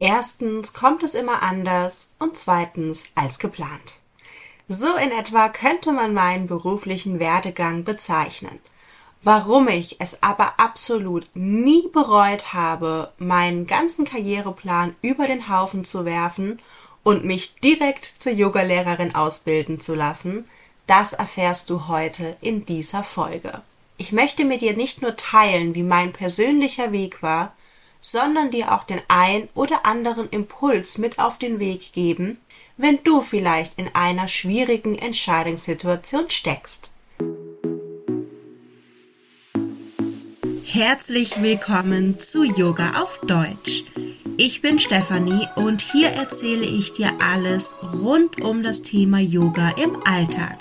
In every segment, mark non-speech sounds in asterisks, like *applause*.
Erstens kommt es immer anders und zweitens als geplant. So in etwa könnte man meinen beruflichen Werdegang bezeichnen. Warum ich es aber absolut nie bereut habe, meinen ganzen Karriereplan über den Haufen zu werfen und mich direkt zur Yogalehrerin ausbilden zu lassen, das erfährst du heute in dieser Folge. Ich möchte mit dir nicht nur teilen, wie mein persönlicher Weg war, sondern dir auch den ein oder anderen Impuls mit auf den Weg geben, wenn du vielleicht in einer schwierigen Entscheidungssituation steckst. Herzlich willkommen zu Yoga auf Deutsch. Ich bin Stefanie und hier erzähle ich dir alles rund um das Thema Yoga im Alltag.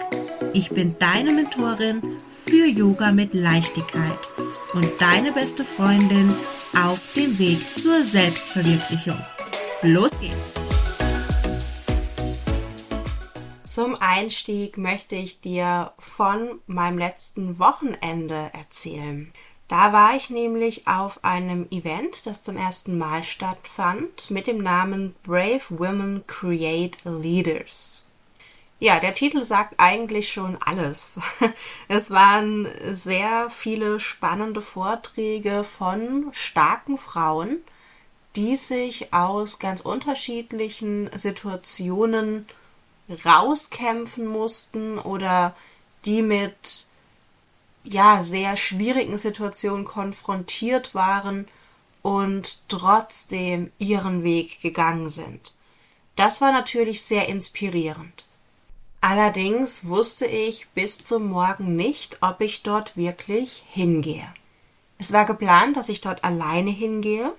Ich bin deine Mentorin für Yoga mit Leichtigkeit und deine beste Freundin auf dem Weg zur Selbstverwirklichung. Los geht's! Zum Einstieg möchte ich dir von meinem letzten Wochenende erzählen. Da war ich nämlich auf einem Event, das zum ersten Mal stattfand, mit dem Namen Brave Women Create Leaders. Ja, der Titel sagt eigentlich schon alles. *laughs* Es waren sehr viele spannende Vorträge von starken Frauen, die sich aus ganz unterschiedlichen Situationen rauskämpfen mussten oder die mit ja sehr schwierigen Situationen konfrontiert waren und trotzdem ihren Weg gegangen sind. Das war natürlich sehr inspirierend. Allerdings wusste ich bis zum Morgen nicht, ob ich dort wirklich hingehe. Es war geplant, dass ich dort alleine hingehe.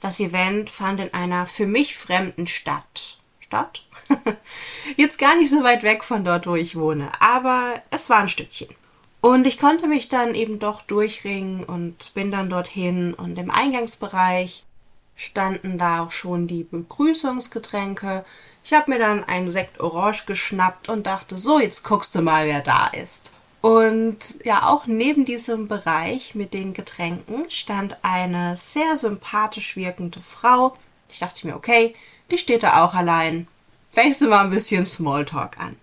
Das Event fand in einer für mich fremden Stadt statt. *laughs* Jetzt gar nicht so weit weg von dort, wo ich wohne, aber es war ein Stückchen. Und ich konnte mich dann eben doch durchringen und bin dann dorthin und im Eingangsbereich standen da auch schon die Begrüßungsgetränke. Ich habe mir dann einen Sekt Orange geschnappt und dachte, so, jetzt guckst du mal, wer da ist. Und ja, auch neben diesem Bereich mit den Getränken stand eine sehr sympathisch wirkende Frau. Ich dachte mir, okay, die steht da auch allein. Fängst du mal ein bisschen Smalltalk an.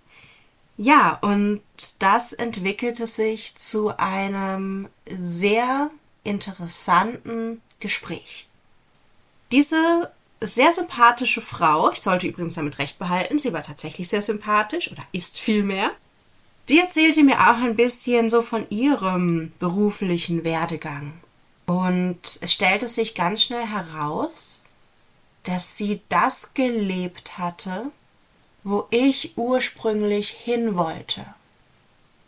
Ja, und das entwickelte sich zu einem sehr interessanten Gespräch. Diese sehr sympathische Frau, ich sollte übrigens damit recht behalten, sie war tatsächlich sehr sympathisch oder ist vielmehr, die erzählte mir auch ein bisschen so von ihrem beruflichen Werdegang. Und es stellte sich ganz schnell heraus, dass sie das gelebt hatte, wo ich ursprünglich hin wollte.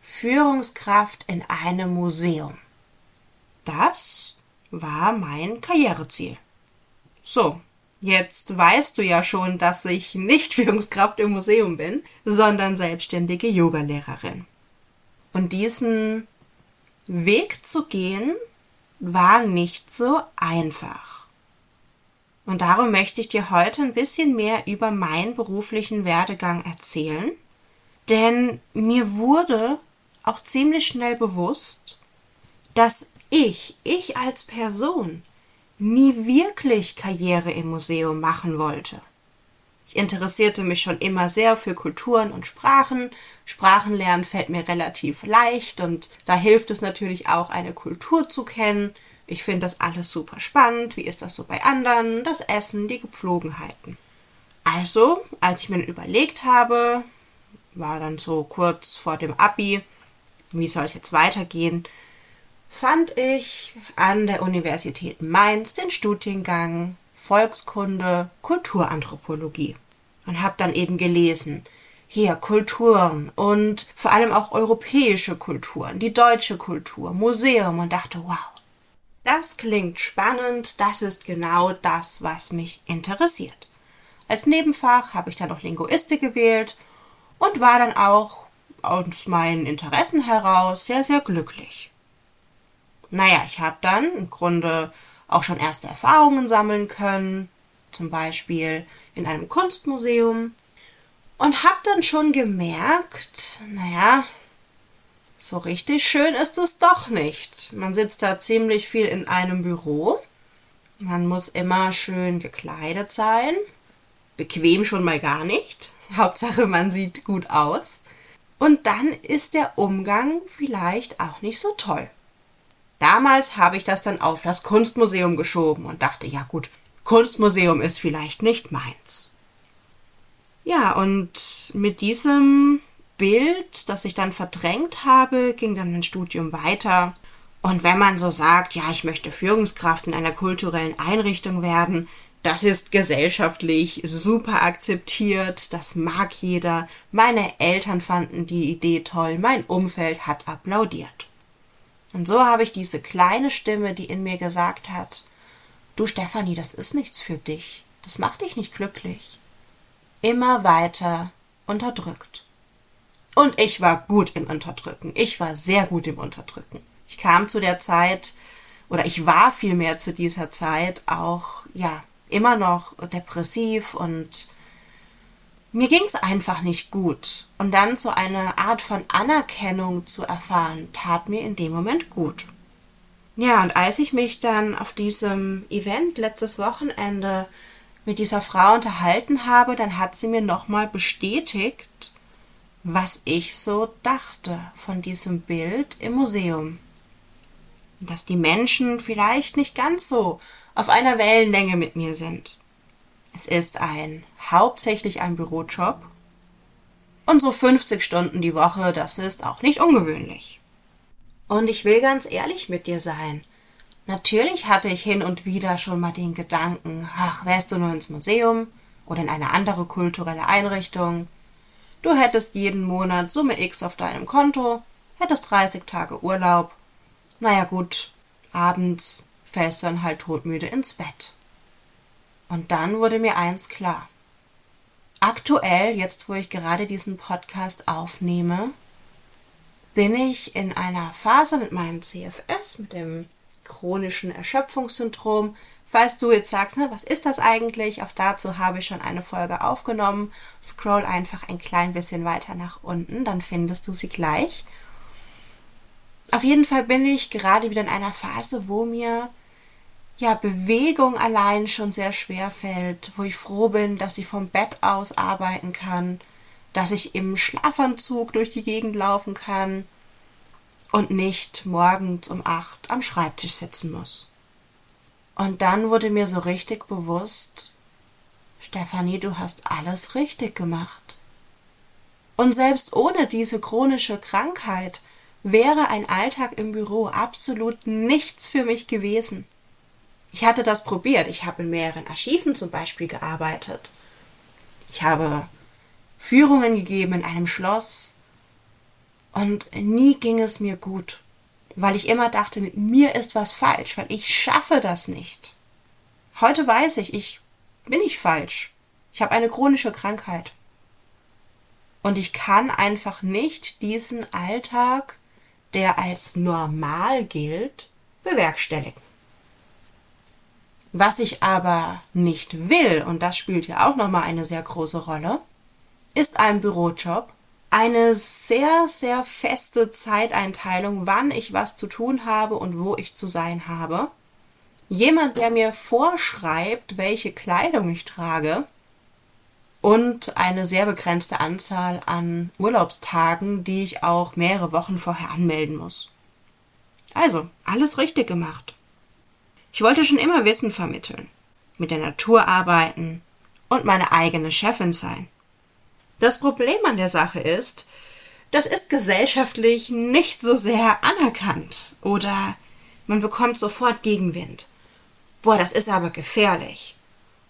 Führungskraft in einem Museum. Das war mein Karriereziel. So, jetzt weißt du ja schon, dass ich nicht *laughs* Führungskraft im Museum bin, sondern selbstständige Yogalehrerin. Und diesen Weg zu gehen war nicht so einfach. Und darum möchte ich dir heute ein bisschen mehr über meinen beruflichen Werdegang erzählen. Denn mir wurde auch ziemlich schnell bewusst, dass ich, ich als Person, nie wirklich Karriere im Museum machen wollte. Ich interessierte mich schon immer sehr für Kulturen und Sprachen. Sprachenlernen fällt mir relativ leicht und da hilft es natürlich auch, eine Kultur zu kennen, ich finde das alles super spannend. Wie ist das so bei anderen? Das Essen, die Gepflogenheiten. Also, als ich mir überlegt habe, war dann so kurz vor dem Abi, wie soll es jetzt weitergehen, fand ich an der Universität Mainz den Studiengang Volkskunde Kulturanthropologie und habe dann eben gelesen, hier Kulturen und vor allem auch europäische Kulturen, die deutsche Kultur, Museum und dachte, wow, das klingt spannend, das ist genau das, was mich interessiert. Als Nebenfach habe ich dann noch Linguistik gewählt und war dann auch aus meinen Interessen heraus sehr, sehr glücklich. Naja, ich habe dann im Grunde auch schon erste Erfahrungen sammeln können, zum Beispiel in einem Kunstmuseum, und habe dann schon gemerkt, naja, so richtig schön ist es doch nicht. Man sitzt da ziemlich viel in einem Büro. Man muss immer schön gekleidet sein. Bequem schon mal gar nicht. *laughs* Hauptsache, man sieht gut aus. Und dann ist der Umgang vielleicht auch nicht so toll. Damals habe ich das dann auf das Kunstmuseum geschoben und dachte, ja gut, Kunstmuseum ist vielleicht nicht meins. Ja, und mit diesem Bild, das ich dann verdrängt habe, ging dann mein Studium weiter. Und wenn man so sagt, ja, ich möchte Führungskraft in einer kulturellen Einrichtung werden, das ist gesellschaftlich super akzeptiert, das mag jeder. Meine Eltern fanden die Idee toll, mein Umfeld hat applaudiert. Und so habe ich diese kleine Stimme, die in mir gesagt hat, du Stefanie, das ist nichts für dich, das macht dich nicht glücklich, immer weiter unterdrückt. Und ich war gut im Unterdrücken, ich war sehr gut im Unterdrücken. Ich kam zu der Zeit, oder ich war vielmehr zu dieser Zeit auch, ja, immer noch depressiv und mir ging es einfach nicht gut. Und dann so eine Art von Anerkennung zu erfahren, tat mir in dem Moment gut. Ja, und als ich mich dann auf diesem Event letztes Wochenende mit dieser Frau unterhalten habe, dann hat sie mir nochmal bestätigt, was ich so dachte von diesem Bild im Museum. Dass die Menschen vielleicht nicht ganz so auf einer Wellenlänge mit mir sind. Es ist ein hauptsächlich ein Bürojob und so 50 Stunden die Woche, das ist auch nicht ungewöhnlich. Und ich will ganz ehrlich mit dir sein. Natürlich hatte ich hin und wieder schon mal den Gedanken, ach, wärst du nur ins Museum oder in eine andere kulturelle Einrichtung. Du hättest jeden Monat Summe X auf deinem Konto, hättest 30 Tage Urlaub. Naja gut, abends fällst du dann halt todmüde ins Bett. Und dann wurde mir eins klar. Aktuell, jetzt wo ich gerade diesen Podcast aufnehme, bin ich in einer Phase mit meinem CFS, mit dem chronischen Erschöpfungssyndrom. Falls du jetzt sagst, ne, was ist das eigentlich? Auch dazu habe ich schon eine Folge aufgenommen. Scroll einfach ein klein bisschen weiter nach unten, dann findest du sie gleich. Auf jeden Fall bin ich gerade wieder in einer Phase, wo mir ja, Bewegung allein schon sehr schwer fällt, wo ich froh bin, dass ich vom Bett aus arbeiten kann, dass ich im Schlafanzug durch die Gegend laufen kann und nicht morgens um acht am Schreibtisch sitzen muss. Und dann wurde mir so richtig bewusst, Stefanie, du hast alles richtig gemacht. Und selbst ohne diese chronische Krankheit wäre ein Alltag im Büro absolut nichts für mich gewesen. Ich hatte das probiert. Ich habe in mehreren Archiven zum Beispiel gearbeitet. Ich habe Führungen gegeben in einem Schloss. Und nie ging es mir gut, weil ich immer dachte, mit mir ist was falsch, weil ich schaffe das nicht. Heute weiß ich, ich bin nicht falsch. Ich habe eine chronische Krankheit. Und ich kann einfach nicht diesen Alltag, der als normal gilt, bewerkstelligen. Was ich aber nicht will, und das spielt ja auch nochmal eine sehr große Rolle, ist ein Bürojob, eine sehr, sehr feste Zeiteinteilung, wann ich was zu tun habe und wo ich zu sein habe. Jemand, der mir vorschreibt, welche Kleidung ich trage und eine sehr begrenzte Anzahl an Urlaubstagen, die ich auch mehrere Wochen vorher anmelden muss. Also, alles richtig gemacht. Ich wollte schon immer Wissen vermitteln, mit der Natur arbeiten und meine eigene Chefin sein. Das Problem an der Sache ist, das ist gesellschaftlich nicht so sehr anerkannt oder man bekommt sofort Gegenwind. Boah, das ist aber gefährlich.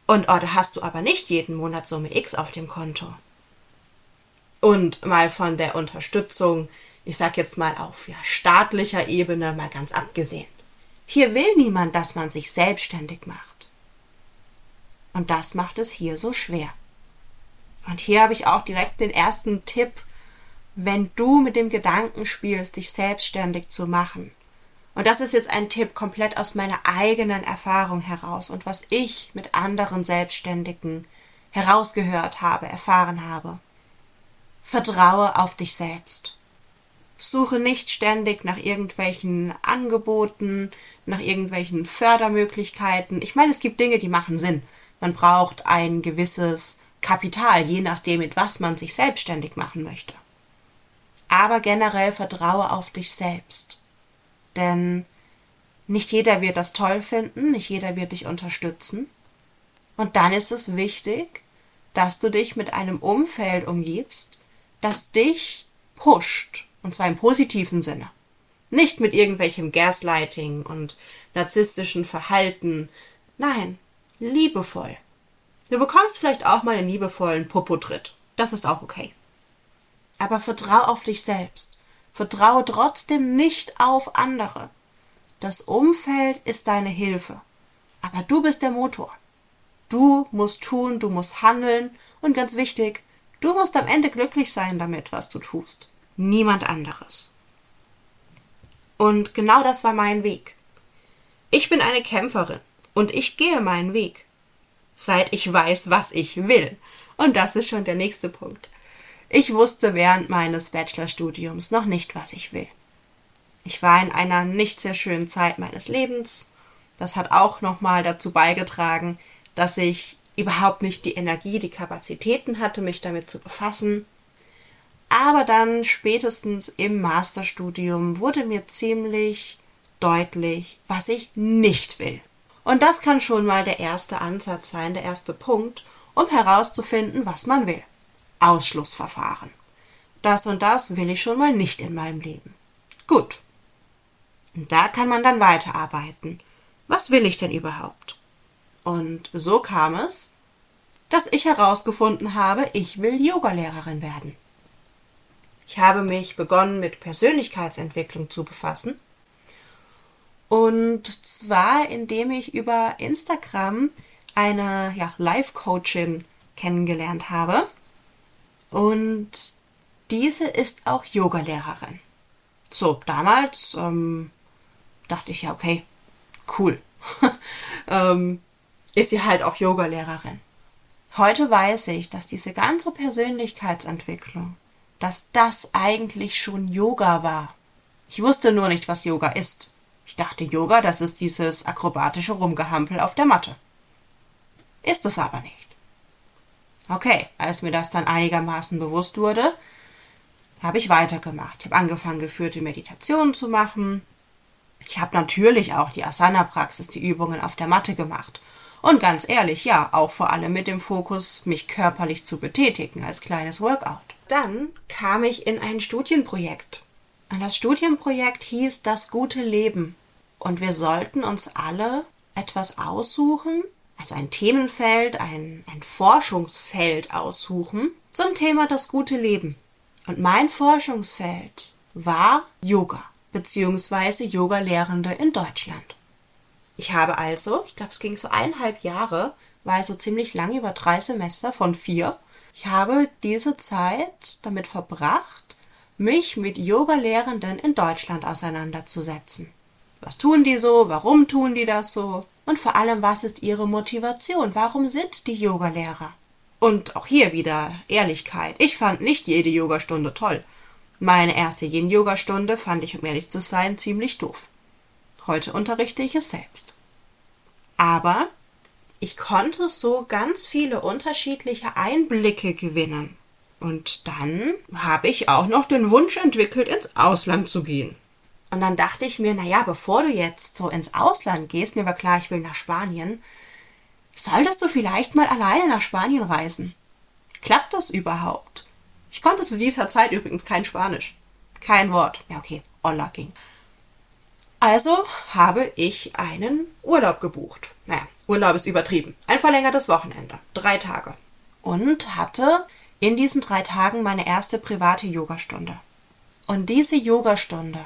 Und oh, da hast du aber nicht jeden Monat Summe X auf dem Konto. Und mal von der Unterstützung, ich sag jetzt mal auf ja, staatlicher Ebene mal ganz abgesehen. Hier will niemand, dass man sich selbstständig macht. Und das macht es hier so schwer. Und hier habe ich auch direkt den ersten Tipp, wenn du mit dem Gedanken spielst, dich selbstständig zu machen. Und das ist jetzt ein Tipp komplett aus meiner eigenen Erfahrung heraus und was ich mit anderen Selbstständigen herausgehört habe, erfahren habe. Vertraue auf dich selbst. Suche nicht ständig nach irgendwelchen Angeboten, nach irgendwelchen Fördermöglichkeiten. Ich meine, es gibt Dinge, die machen Sinn. Man braucht ein gewisses Kapital, je nachdem, mit was man sich selbstständig machen möchte. Aber generell vertraue auf dich selbst. Denn nicht jeder wird das toll finden, nicht jeder wird dich unterstützen. Und dann ist es wichtig, dass du dich mit einem Umfeld umgibst, das dich pusht, und zwar im positiven Sinne. Nicht mit irgendwelchem Gaslighting und narzisstischen Verhalten. Nein, liebevoll. Du bekommst vielleicht auch mal einen liebevollen Popotritt. Das ist auch okay. Aber vertrau auf dich selbst. Vertraue trotzdem nicht auf andere. Das Umfeld ist deine Hilfe. Aber du bist der Motor. Du musst tun, du musst handeln und ganz wichtig, du musst am Ende glücklich sein damit, was du tust. Niemand anderes. Und genau das war mein Weg. Ich bin eine Kämpferin und ich gehe meinen Weg. Seit ich weiß, was ich will. Und das ist schon der nächste Punkt. Ich wusste während meines Bachelorstudiums noch nicht, was ich will. Ich war in einer nicht sehr schönen Zeit meines Lebens. Das hat auch nochmal dazu beigetragen, dass ich überhaupt nicht die Energie, die Kapazitäten hatte, mich damit zu befassen. Aber dann spätestens im Masterstudium wurde mir ziemlich deutlich, was ich nicht will. Und das kann schon mal der erste Ansatz sein, der erste Punkt, um herauszufinden, was man will. Ausschlussverfahren. Das und das will ich schon mal nicht in meinem Leben. Gut. Da kann man dann weiterarbeiten. Was will ich denn überhaupt? Und so kam es, dass ich herausgefunden habe, ich will Yogalehrerin werden. Ich habe mich begonnen mit Persönlichkeitsentwicklung zu befassen. Und zwar, indem ich über Instagram eine ja, Live-Coachin kennengelernt habe. Und diese ist auch Yogalehrerin. So, damals ähm, dachte ich ja, okay, cool. *laughs* ähm, ist sie halt auch Yogalehrerin. Heute weiß ich, dass diese ganze Persönlichkeitsentwicklung, dass das eigentlich schon Yoga war. Ich wusste nur nicht, was Yoga ist. Ich dachte, Yoga, das ist dieses akrobatische Rumgehampel auf der Matte. Ist es aber nicht. Okay, als mir das dann einigermaßen bewusst wurde, habe ich weitergemacht. Ich habe angefangen, geführte Meditationen zu machen. Ich habe natürlich auch die Asana-Praxis, die Übungen auf der Matte gemacht und ganz ehrlich, ja, auch vor allem mit dem Fokus, mich körperlich zu betätigen als kleines Workout. Dann kam ich in ein Studienprojekt. Und das Studienprojekt hieß Das gute Leben. Und wir sollten uns alle etwas aussuchen, also ein Themenfeld, ein, ein Forschungsfeld aussuchen zum Thema das gute Leben. Und mein Forschungsfeld war Yoga beziehungsweise Yoga-Lehrende in Deutschland. Ich habe also, ich glaube, es ging so eineinhalb Jahre, war also ziemlich lang, über drei Semester von vier. Ich habe diese Zeit damit verbracht, mich mit Yoga-Lehrenden in Deutschland auseinanderzusetzen. Was tun die so? Warum tun die das so? Und vor allem, was ist ihre Motivation? Warum sind die Yogalehrer? Und auch hier wieder Ehrlichkeit. Ich fand nicht jede Yogastunde toll. Meine erste Yin-Yoga-Stunde fand ich, um ehrlich zu sein, ziemlich doof. Heute unterrichte ich es selbst. Aber ich konnte so ganz viele unterschiedliche Einblicke gewinnen. Und dann habe ich auch noch den Wunsch entwickelt, ins Ausland zu gehen. Und dann dachte ich mir, naja, bevor du jetzt so ins Ausland gehst, mir war klar, ich will nach Spanien, solltest du vielleicht mal alleine nach Spanien reisen. Klappt das überhaupt? Ich konnte zu dieser Zeit übrigens kein Spanisch. Kein Wort. Ja, okay, Olla ging. Also habe ich einen Urlaub gebucht. Naja, Urlaub ist übertrieben. Ein verlängertes Wochenende. Drei Tage. Und hatte in diesen drei Tagen meine erste private Yogastunde. Und diese Yogastunde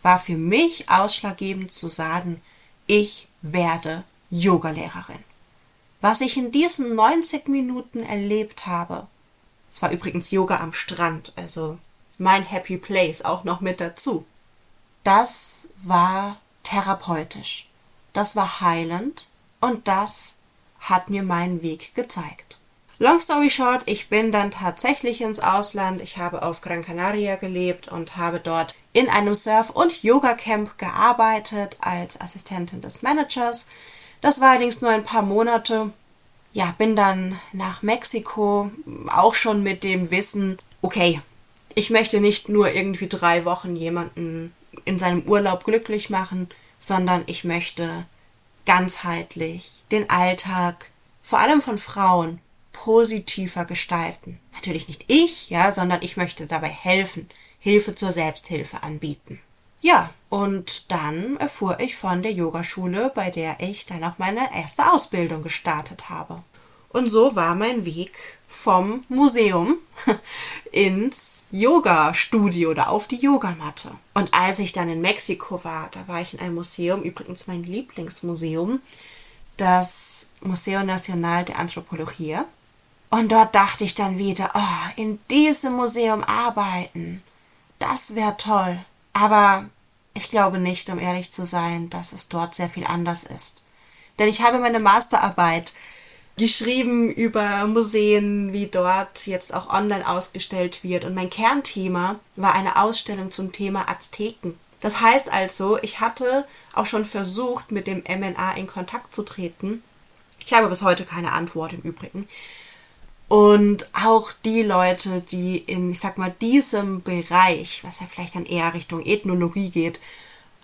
war für mich ausschlaggebend zu sagen, ich werde Yogalehrerin. Was ich in diesen 90 Minuten erlebt habe, es war übrigens Yoga am Strand, also mein Happy Place auch noch mit dazu das war therapeutisch, das war heilend und das hat mir meinen Weg gezeigt. Long story short, ich bin dann tatsächlich ins Ausland. Ich habe auf Gran Canaria gelebt und habe dort in einem Surf- und Yoga-Camp gearbeitet als Assistentin des Managers. Das war allerdings nur ein paar Monate. Ja, bin dann nach Mexiko, auch schon mit dem Wissen, okay, ich möchte nicht nur irgendwie drei Wochen jemanden in seinem Urlaub glücklich machen, sondern ich möchte ganzheitlich den Alltag, vor allem von Frauen, positiver gestalten. Natürlich nicht ich, ja, sondern ich möchte dabei helfen, Hilfe zur Selbsthilfe anbieten. Ja, und dann erfuhr ich von der Yogaschule, bei der ich dann auch meine erste Ausbildung gestartet habe. Und so war mein Weg vom Museum *laughs* ins Yoga-Studio oder auf die Yogamatte. Und als ich dann in Mexiko war, da war ich in einem Museum, übrigens mein Lieblingsmuseum, das Museo Nacional de Antropología. Und dort dachte ich dann wieder, oh, in diesem Museum arbeiten, das wäre toll. Aber ich glaube nicht, um ehrlich zu sein, dass es dort sehr viel anders ist. Denn ich habe meine Masterarbeit geschrieben über Museen, wie dort jetzt auch online ausgestellt wird. Und mein Kernthema war eine Ausstellung zum Thema Azteken. Das heißt also, ich hatte auch schon versucht, mit dem MNA in Kontakt zu treten. Ich habe bis heute keine Antwort im Übrigen. Und auch die Leute, die in, ich sag mal, diesem Bereich, was ja vielleicht dann eher Richtung Ethnologie geht,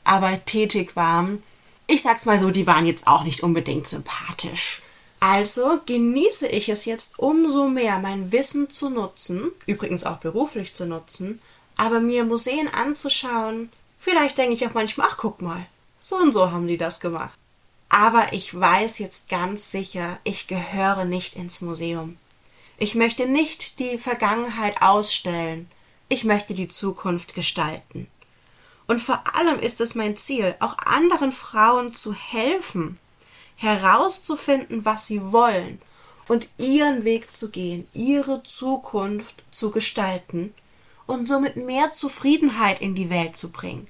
aber tätig waren, ich sag's mal so, die waren jetzt auch nicht unbedingt sympathisch. Also genieße ich es jetzt umso mehr, mein Wissen zu nutzen, übrigens auch beruflich zu nutzen, aber mir Museen anzuschauen, vielleicht denke ich auch manchmal, ach guck mal, so und so haben die das gemacht. Aber ich weiß jetzt ganz sicher, ich gehöre nicht ins Museum. Ich möchte nicht die Vergangenheit ausstellen, ich möchte die Zukunft gestalten. Und vor allem ist es mein Ziel, auch anderen Frauen zu helfen, herauszufinden, was sie wollen und ihren Weg zu gehen, ihre Zukunft zu gestalten und somit mehr Zufriedenheit in die Welt zu bringen.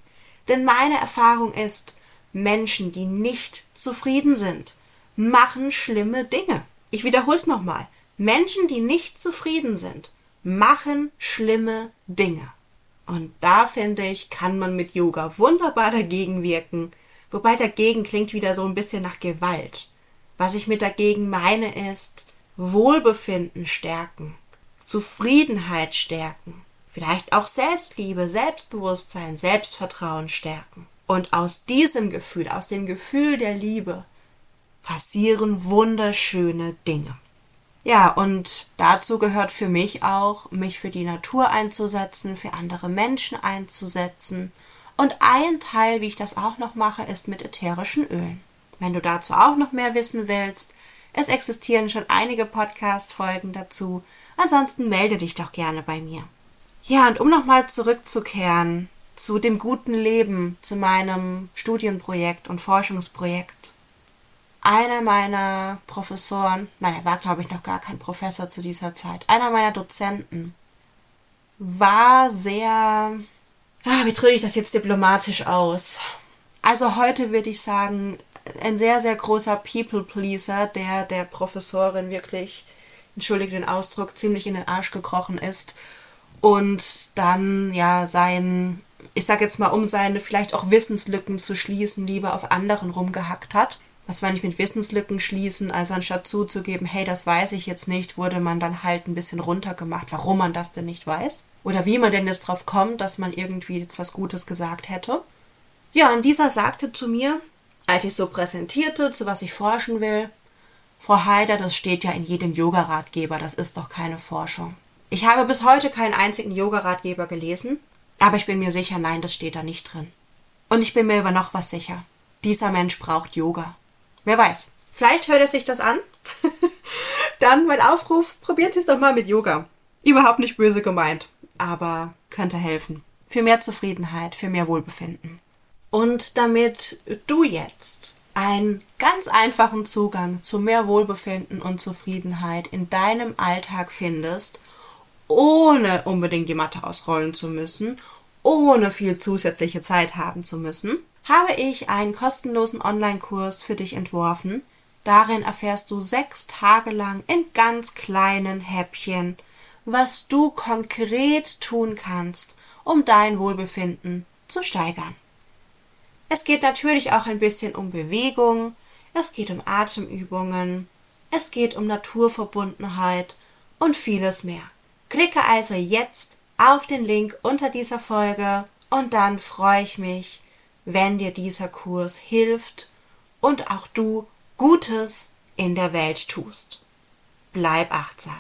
Denn meine Erfahrung ist, Menschen, die nicht zufrieden sind, machen schlimme Dinge. Ich wiederhole es nochmal. Menschen, die nicht zufrieden sind, machen schlimme Dinge. Und da finde ich, kann man mit Yoga wunderbar dagegen wirken. Wobei dagegen klingt wieder so ein bisschen nach Gewalt. Was ich mit dagegen meine ist Wohlbefinden stärken, Zufriedenheit stärken, vielleicht auch Selbstliebe, Selbstbewusstsein, Selbstvertrauen stärken. Und aus diesem Gefühl, aus dem Gefühl der Liebe, passieren wunderschöne Dinge. Ja, und dazu gehört für mich auch, mich für die Natur einzusetzen, für andere Menschen einzusetzen. Und ein Teil, wie ich das auch noch mache, ist mit ätherischen Ölen. Wenn du dazu auch noch mehr wissen willst, es existieren schon einige Podcast-Folgen dazu. Ansonsten melde dich doch gerne bei mir. Ja, und um nochmal zurückzukehren zu dem guten Leben, zu meinem Studienprojekt und Forschungsprojekt einer meiner Professoren, nein, er war glaube ich noch gar kein Professor zu dieser Zeit, einer meiner Dozenten war sehr, ah, wie drücke ich das jetzt diplomatisch aus? Also heute würde ich sagen, ein sehr, sehr großer People-Pleaser, der der Professorin wirklich, entschuldige den Ausdruck, ziemlich in den Arsch gekrochen ist und dann ja sein, ich sag jetzt mal, um seine vielleicht auch Wissenslücken zu schließen, lieber auf anderen rumgehackt hat was meine ich mit Wissenslücken schließen, also anstatt zuzugeben, hey, das weiß ich jetzt nicht, wurde man dann halt ein bisschen runtergemacht, warum man das denn nicht weiß. Oder wie man denn jetzt drauf kommt, dass man irgendwie jetzt was Gutes gesagt hätte. Ja, und dieser sagte zu mir, als ich so präsentierte, zu was ich forschen will, Frau Heider, das steht ja in jedem Yoga-Ratgeber, das ist doch keine Forschung. Ich habe bis heute keinen einzigen Yoga-Ratgeber gelesen, aber ich bin mir sicher, nein, das steht da nicht drin. Und ich bin mir über noch was sicher. Dieser Mensch braucht Yoga. Wer weiß. Vielleicht hört er sich das an. *laughs* Dann mein Aufruf, probiert es doch mal mit Yoga. Überhaupt nicht böse gemeint, aber könnte helfen. Für mehr Zufriedenheit, für mehr Wohlbefinden. Und damit du jetzt einen ganz einfachen Zugang zu mehr Wohlbefinden und Zufriedenheit in deinem Alltag findest, ohne unbedingt die Matte ausrollen zu müssen, ohne viel zusätzliche Zeit haben zu müssen, habe ich einen kostenlosen Online-Kurs für dich entworfen, Darin erfährst du sechs Tage lang in ganz kleinen Häppchen, was du konkret tun kannst, um dein Wohlbefinden zu steigern. Es geht natürlich auch ein bisschen um Bewegung, es geht um Atemübungen, es geht um Naturverbundenheit und vieles mehr. Klicke also jetzt auf den Link unter dieser Folge und dann freue ich mich, wenn dir dieser Kurs hilft und auch du Gutes in der Welt tust. Bleib achtsam.